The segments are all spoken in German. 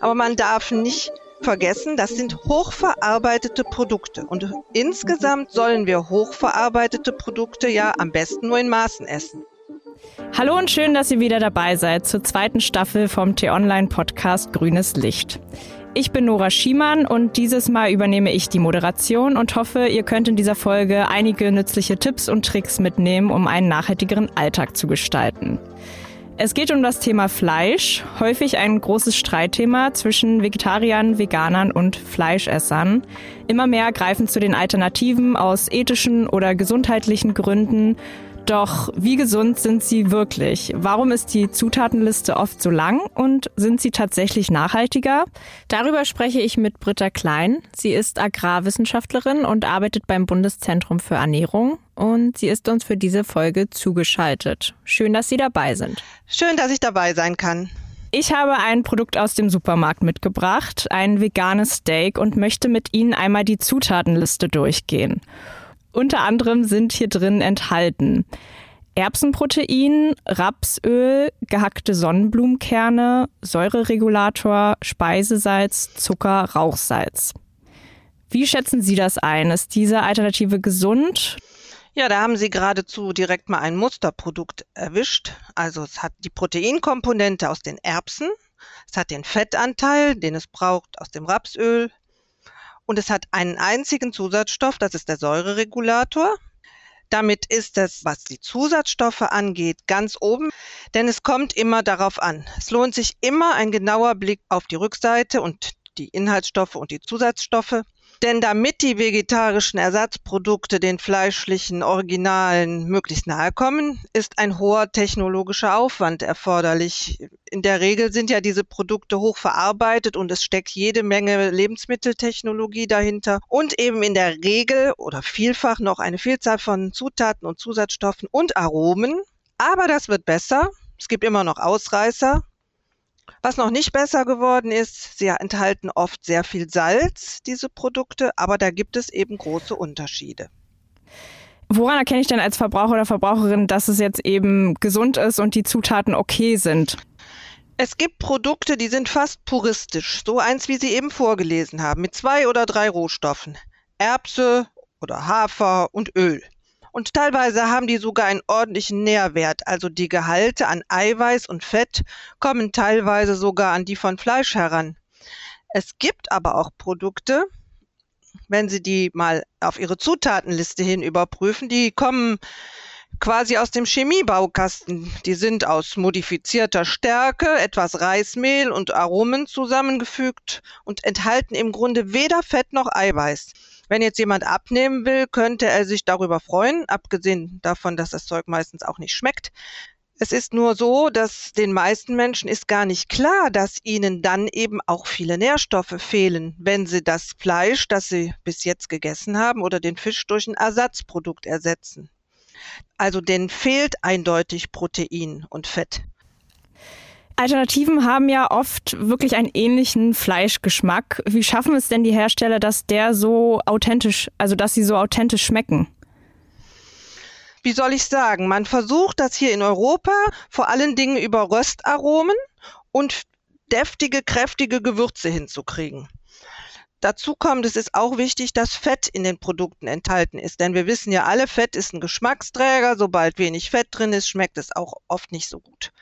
Aber man darf nicht vergessen, das sind hochverarbeitete Produkte. Und insgesamt sollen wir hochverarbeitete Produkte ja am besten nur in Maßen essen. Hallo und schön, dass ihr wieder dabei seid zur zweiten Staffel vom T-Online-Podcast Grünes Licht. Ich bin Nora Schiemann und dieses Mal übernehme ich die Moderation und hoffe, ihr könnt in dieser Folge einige nützliche Tipps und Tricks mitnehmen, um einen nachhaltigeren Alltag zu gestalten. Es geht um das Thema Fleisch, häufig ein großes Streitthema zwischen Vegetariern, Veganern und Fleischessern. Immer mehr greifen zu den Alternativen aus ethischen oder gesundheitlichen Gründen doch wie gesund sind sie wirklich? Warum ist die Zutatenliste oft so lang und sind sie tatsächlich nachhaltiger? Darüber spreche ich mit Britta Klein. Sie ist Agrarwissenschaftlerin und arbeitet beim Bundeszentrum für Ernährung und sie ist uns für diese Folge zugeschaltet. Schön, dass Sie dabei sind. Schön, dass ich dabei sein kann. Ich habe ein Produkt aus dem Supermarkt mitgebracht, ein veganes Steak und möchte mit Ihnen einmal die Zutatenliste durchgehen. Unter anderem sind hier drin enthalten Erbsenprotein, Rapsöl, gehackte Sonnenblumenkerne, Säureregulator, Speisesalz, Zucker, Rauchsalz. Wie schätzen Sie das ein? Ist diese Alternative gesund? Ja, da haben Sie geradezu direkt mal ein Musterprodukt erwischt. Also es hat die Proteinkomponente aus den Erbsen, es hat den Fettanteil, den es braucht aus dem Rapsöl, und es hat einen einzigen Zusatzstoff, das ist der Säureregulator. Damit ist es, was die Zusatzstoffe angeht, ganz oben, denn es kommt immer darauf an. Es lohnt sich immer ein genauer Blick auf die Rückseite und die Inhaltsstoffe und die Zusatzstoffe. Denn damit die vegetarischen Ersatzprodukte den fleischlichen Originalen möglichst nahe kommen, ist ein hoher technologischer Aufwand erforderlich. In der Regel sind ja diese Produkte hoch verarbeitet und es steckt jede Menge Lebensmitteltechnologie dahinter und eben in der Regel oder vielfach noch eine Vielzahl von Zutaten und Zusatzstoffen und Aromen. Aber das wird besser. Es gibt immer noch Ausreißer, was noch nicht besser geworden ist, sie enthalten oft sehr viel Salz, diese Produkte, aber da gibt es eben große Unterschiede. Woran erkenne ich denn als Verbraucher oder Verbraucherin, dass es jetzt eben gesund ist und die Zutaten okay sind? Es gibt Produkte, die sind fast puristisch, so eins, wie Sie eben vorgelesen haben, mit zwei oder drei Rohstoffen. Erbse oder Hafer und Öl. Und teilweise haben die sogar einen ordentlichen Nährwert. Also die Gehalte an Eiweiß und Fett kommen teilweise sogar an die von Fleisch heran. Es gibt aber auch Produkte, wenn Sie die mal auf Ihre Zutatenliste hin überprüfen, die kommen quasi aus dem Chemiebaukasten. Die sind aus modifizierter Stärke, etwas Reismehl und Aromen zusammengefügt und enthalten im Grunde weder Fett noch Eiweiß. Wenn jetzt jemand abnehmen will, könnte er sich darüber freuen, abgesehen davon, dass das Zeug meistens auch nicht schmeckt. Es ist nur so, dass den meisten Menschen ist gar nicht klar, dass ihnen dann eben auch viele Nährstoffe fehlen, wenn sie das Fleisch, das sie bis jetzt gegessen haben, oder den Fisch durch ein Ersatzprodukt ersetzen. Also denen fehlt eindeutig Protein und Fett. Alternativen haben ja oft wirklich einen ähnlichen Fleischgeschmack. Wie schaffen es denn die Hersteller, dass der so authentisch, also dass sie so authentisch schmecken? Wie soll ich sagen? Man versucht das hier in Europa vor allen Dingen über Röstaromen und deftige, kräftige Gewürze hinzukriegen. Dazu kommt, es ist auch wichtig, dass Fett in den Produkten enthalten ist, denn wir wissen ja alle, Fett ist ein Geschmacksträger. Sobald wenig Fett drin ist, schmeckt es auch oft nicht so gut.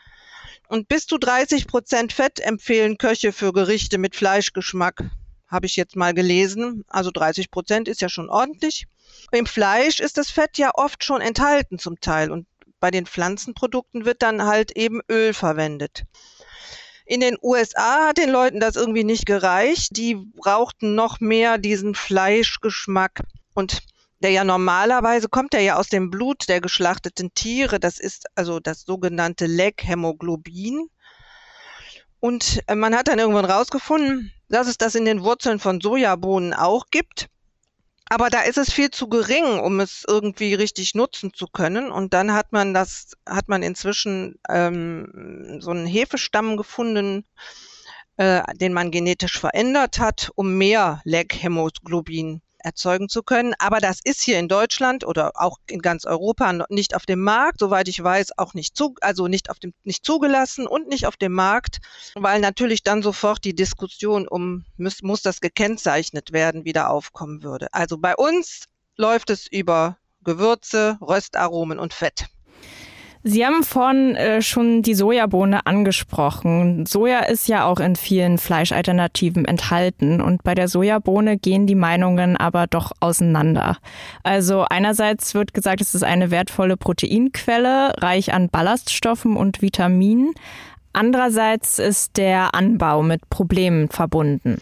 Und bis zu 30 Prozent Fett empfehlen Köche für Gerichte mit Fleischgeschmack. Habe ich jetzt mal gelesen. Also 30 Prozent ist ja schon ordentlich. Im Fleisch ist das Fett ja oft schon enthalten zum Teil. Und bei den Pflanzenprodukten wird dann halt eben Öl verwendet. In den USA hat den Leuten das irgendwie nicht gereicht. Die brauchten noch mehr diesen Fleischgeschmack. Und der ja normalerweise kommt der ja aus dem Blut der geschlachteten Tiere. Das ist also das sogenannte Leg-Hämoglobin. Und äh, man hat dann irgendwann rausgefunden, dass es das in den Wurzeln von Sojabohnen auch gibt. Aber da ist es viel zu gering, um es irgendwie richtig nutzen zu können. Und dann hat man das, hat man inzwischen ähm, so einen Hefestamm gefunden, äh, den man genetisch verändert hat, um mehr Leg-Hämoglobin erzeugen zu können. Aber das ist hier in Deutschland oder auch in ganz Europa nicht auf dem Markt, soweit ich weiß, auch nicht zu, also nicht auf dem, nicht zugelassen und nicht auf dem Markt, weil natürlich dann sofort die Diskussion um, muss, muss das gekennzeichnet werden, wieder aufkommen würde. Also bei uns läuft es über Gewürze, Röstaromen und Fett. Sie haben vorhin äh, schon die Sojabohne angesprochen. Soja ist ja auch in vielen Fleischalternativen enthalten und bei der Sojabohne gehen die Meinungen aber doch auseinander. Also einerseits wird gesagt, es ist eine wertvolle Proteinquelle, reich an Ballaststoffen und Vitaminen. Andererseits ist der Anbau mit Problemen verbunden.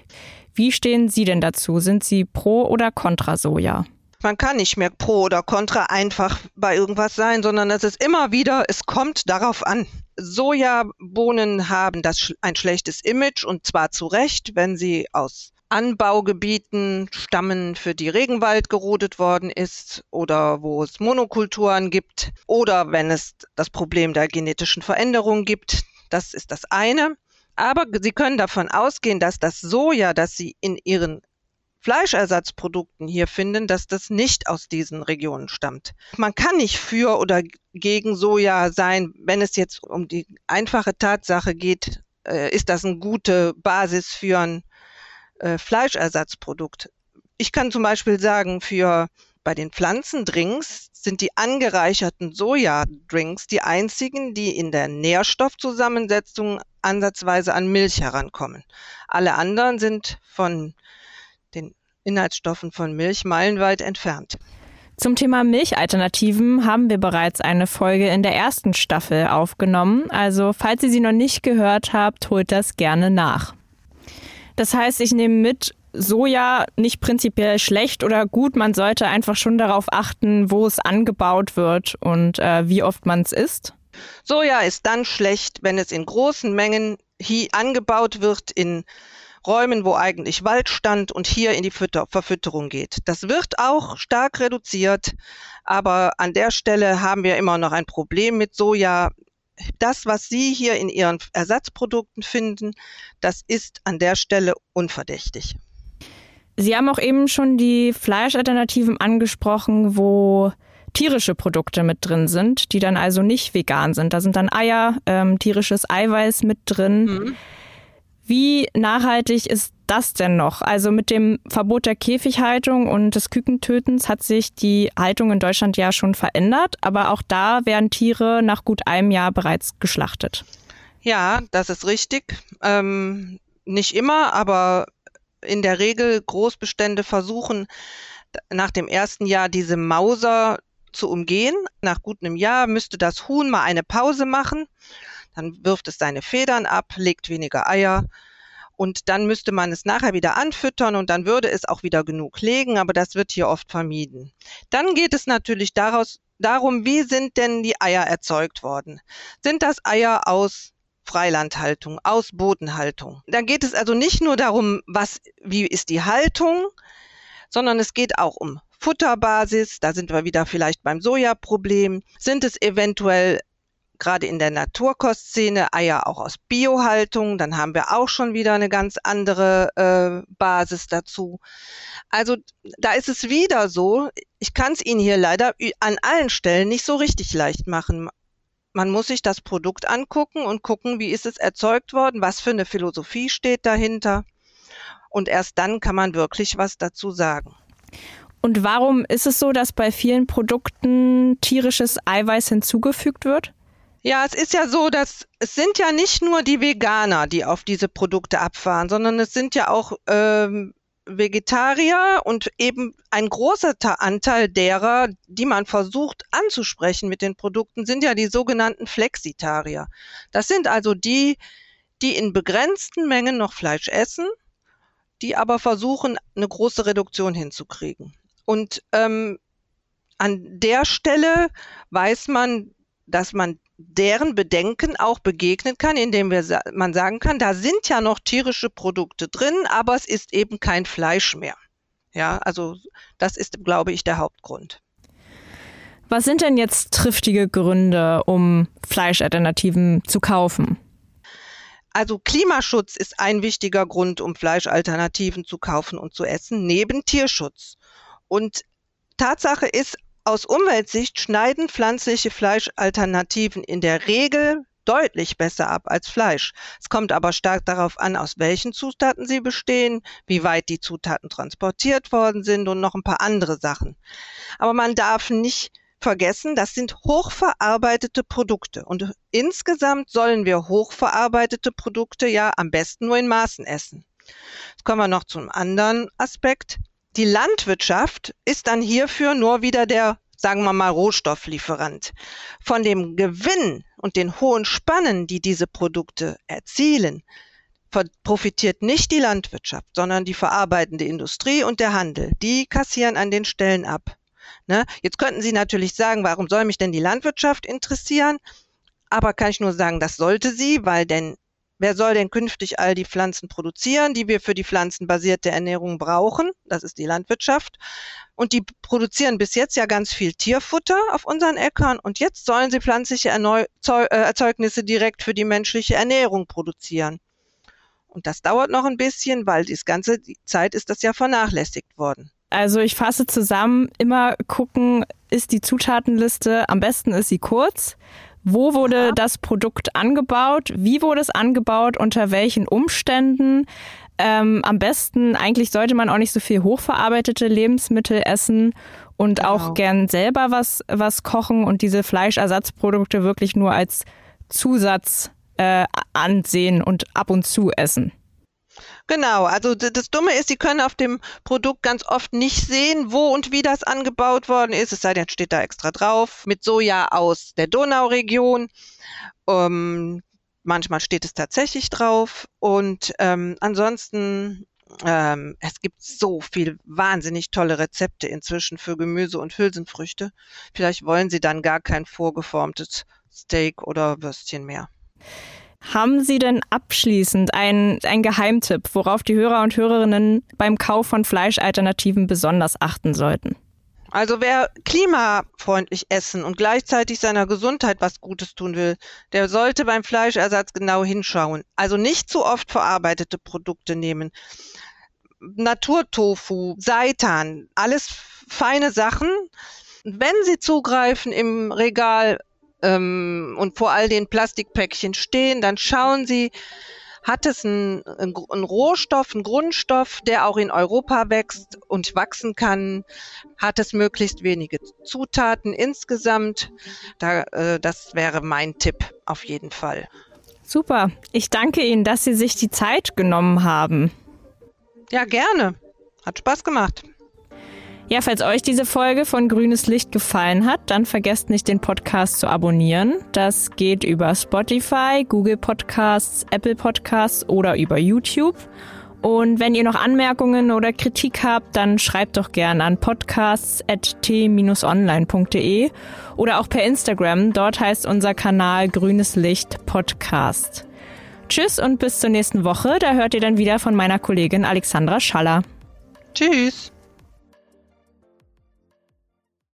Wie stehen Sie denn dazu? Sind Sie pro oder contra Soja? Man kann nicht mehr pro oder contra einfach bei irgendwas sein, sondern es ist immer wieder, es kommt darauf an. Sojabohnen haben das ein schlechtes Image und zwar zu Recht, wenn sie aus Anbaugebieten stammen, für die Regenwald gerodet worden ist oder wo es Monokulturen gibt oder wenn es das Problem der genetischen Veränderung gibt. Das ist das eine. Aber Sie können davon ausgehen, dass das Soja, das Sie in Ihren Fleischersatzprodukten hier finden, dass das nicht aus diesen Regionen stammt. Man kann nicht für oder gegen Soja sein, wenn es jetzt um die einfache Tatsache geht, äh, ist das eine gute Basis für ein äh, Fleischersatzprodukt. Ich kann zum Beispiel sagen, für bei den Pflanzendrinks sind die angereicherten Sojadrinks die einzigen, die in der Nährstoffzusammensetzung ansatzweise an Milch herankommen. Alle anderen sind von Inhaltsstoffen von Milch meilenweit entfernt. Zum Thema Milchalternativen haben wir bereits eine Folge in der ersten Staffel aufgenommen. Also falls ihr sie noch nicht gehört habt, holt das gerne nach. Das heißt, ich nehme mit, Soja nicht prinzipiell schlecht oder gut. Man sollte einfach schon darauf achten, wo es angebaut wird und äh, wie oft man es isst. Soja ist dann schlecht, wenn es in großen Mengen angebaut wird in Räumen, wo eigentlich Wald stand und hier in die Fütter Verfütterung geht. Das wird auch stark reduziert, aber an der Stelle haben wir immer noch ein Problem mit Soja. Das, was Sie hier in Ihren Ersatzprodukten finden, das ist an der Stelle unverdächtig. Sie haben auch eben schon die Fleischalternativen angesprochen, wo tierische Produkte mit drin sind, die dann also nicht vegan sind. Da sind dann Eier, ähm, tierisches Eiweiß mit drin. Mhm. Wie nachhaltig ist das denn noch? Also mit dem Verbot der Käfighaltung und des Kükentötens hat sich die Haltung in Deutschland ja schon verändert, aber auch da werden Tiere nach gut einem Jahr bereits geschlachtet. Ja, das ist richtig. Ähm, nicht immer, aber in der Regel Großbestände versuchen nach dem ersten Jahr diese Mauser zu umgehen. Nach gut einem Jahr müsste das Huhn mal eine Pause machen dann wirft es seine Federn ab, legt weniger Eier und dann müsste man es nachher wieder anfüttern und dann würde es auch wieder genug legen, aber das wird hier oft vermieden. Dann geht es natürlich daraus, darum, wie sind denn die Eier erzeugt worden? Sind das Eier aus Freilandhaltung, aus Bodenhaltung? Da geht es also nicht nur darum, was, wie ist die Haltung, sondern es geht auch um Futterbasis, da sind wir wieder vielleicht beim Sojaproblem. Sind es eventuell gerade in der Naturkostszene Eier auch aus Biohaltung, dann haben wir auch schon wieder eine ganz andere äh, Basis dazu. Also da ist es wieder so, ich kann es Ihnen hier leider an allen Stellen nicht so richtig leicht machen. Man muss sich das Produkt angucken und gucken, wie ist es erzeugt worden, was für eine Philosophie steht dahinter. Und erst dann kann man wirklich was dazu sagen. Und warum ist es so, dass bei vielen Produkten tierisches Eiweiß hinzugefügt wird? Ja, es ist ja so, dass es sind ja nicht nur die Veganer, die auf diese Produkte abfahren, sondern es sind ja auch ähm, Vegetarier und eben ein großer Anteil derer, die man versucht anzusprechen mit den Produkten, sind ja die sogenannten Flexitarier. Das sind also die, die in begrenzten Mengen noch Fleisch essen, die aber versuchen, eine große Reduktion hinzukriegen. Und ähm, an der Stelle weiß man, dass man deren Bedenken auch begegnen kann, indem wir, man sagen kann, da sind ja noch tierische Produkte drin, aber es ist eben kein Fleisch mehr. Ja, also das ist, glaube ich, der Hauptgrund. Was sind denn jetzt triftige Gründe, um Fleischalternativen zu kaufen? Also Klimaschutz ist ein wichtiger Grund, um Fleischalternativen zu kaufen und zu essen, neben Tierschutz. Und Tatsache ist, aus Umweltsicht schneiden pflanzliche Fleischalternativen in der Regel deutlich besser ab als Fleisch. Es kommt aber stark darauf an, aus welchen Zutaten sie bestehen, wie weit die Zutaten transportiert worden sind und noch ein paar andere Sachen. Aber man darf nicht vergessen, das sind hochverarbeitete Produkte. Und insgesamt sollen wir hochverarbeitete Produkte ja am besten nur in Maßen essen. Jetzt kommen wir noch zum anderen Aspekt. Die Landwirtschaft ist dann hierfür nur wieder der, sagen wir mal, Rohstofflieferant. Von dem Gewinn und den hohen Spannen, die diese Produkte erzielen, profitiert nicht die Landwirtschaft, sondern die verarbeitende Industrie und der Handel. Die kassieren an den Stellen ab. Ne? Jetzt könnten Sie natürlich sagen, warum soll mich denn die Landwirtschaft interessieren? Aber kann ich nur sagen, das sollte sie, weil denn wer soll denn künftig all die Pflanzen produzieren, die wir für die pflanzenbasierte Ernährung brauchen? Das ist die Landwirtschaft. Und die produzieren bis jetzt ja ganz viel Tierfutter auf unseren Äckern und jetzt sollen sie pflanzliche äh, Erzeugnisse direkt für die menschliche Ernährung produzieren. Und das dauert noch ein bisschen, weil die ganze Zeit ist das ja vernachlässigt worden. Also ich fasse zusammen, immer gucken, ist die Zutatenliste, am besten ist sie kurz. Wo wurde Aha. das Produkt angebaut? Wie wurde es angebaut? Unter welchen Umständen? Ähm, am besten, eigentlich sollte man auch nicht so viel hochverarbeitete Lebensmittel essen und genau. auch gern selber was, was kochen und diese Fleischersatzprodukte wirklich nur als Zusatz äh, ansehen und ab und zu essen. Genau, also das Dumme ist, Sie können auf dem Produkt ganz oft nicht sehen, wo und wie das angebaut worden ist, es sei denn, steht da extra drauf, mit Soja aus der Donauregion. Ähm, manchmal steht es tatsächlich drauf und ähm, ansonsten ähm, es gibt so viel wahnsinnig tolle Rezepte inzwischen für Gemüse und Hülsenfrüchte. Vielleicht wollen Sie dann gar kein vorgeformtes Steak oder Würstchen mehr. Haben Sie denn abschließend einen, Geheimtipp, worauf die Hörer und Hörerinnen beim Kauf von Fleischalternativen besonders achten sollten? Also wer klimafreundlich essen und gleichzeitig seiner Gesundheit was Gutes tun will, der sollte beim Fleischersatz genau hinschauen. Also nicht zu oft verarbeitete Produkte nehmen. Naturtofu, Seitan, alles feine Sachen. Wenn Sie zugreifen im Regal ähm, und vor all den Plastikpäckchen stehen, dann schauen Sie, hat es einen, einen Rohstoff, einen Grundstoff, der auch in Europa wächst und wachsen kann? Hat es möglichst wenige Zutaten insgesamt? Da, äh, das wäre mein Tipp auf jeden Fall. Super. Ich danke Ihnen, dass Sie sich die Zeit genommen haben. Ja, gerne. Hat Spaß gemacht. Ja, falls euch diese Folge von Grünes Licht gefallen hat, dann vergesst nicht, den Podcast zu abonnieren. Das geht über Spotify, Google Podcasts, Apple Podcasts oder über YouTube. Und wenn ihr noch Anmerkungen oder Kritik habt, dann schreibt doch gerne an podcasts.t-online.de oder auch per Instagram. Dort heißt unser Kanal Grünes Licht Podcast. Tschüss und bis zur nächsten Woche. Da hört ihr dann wieder von meiner Kollegin Alexandra Schaller. Tschüss.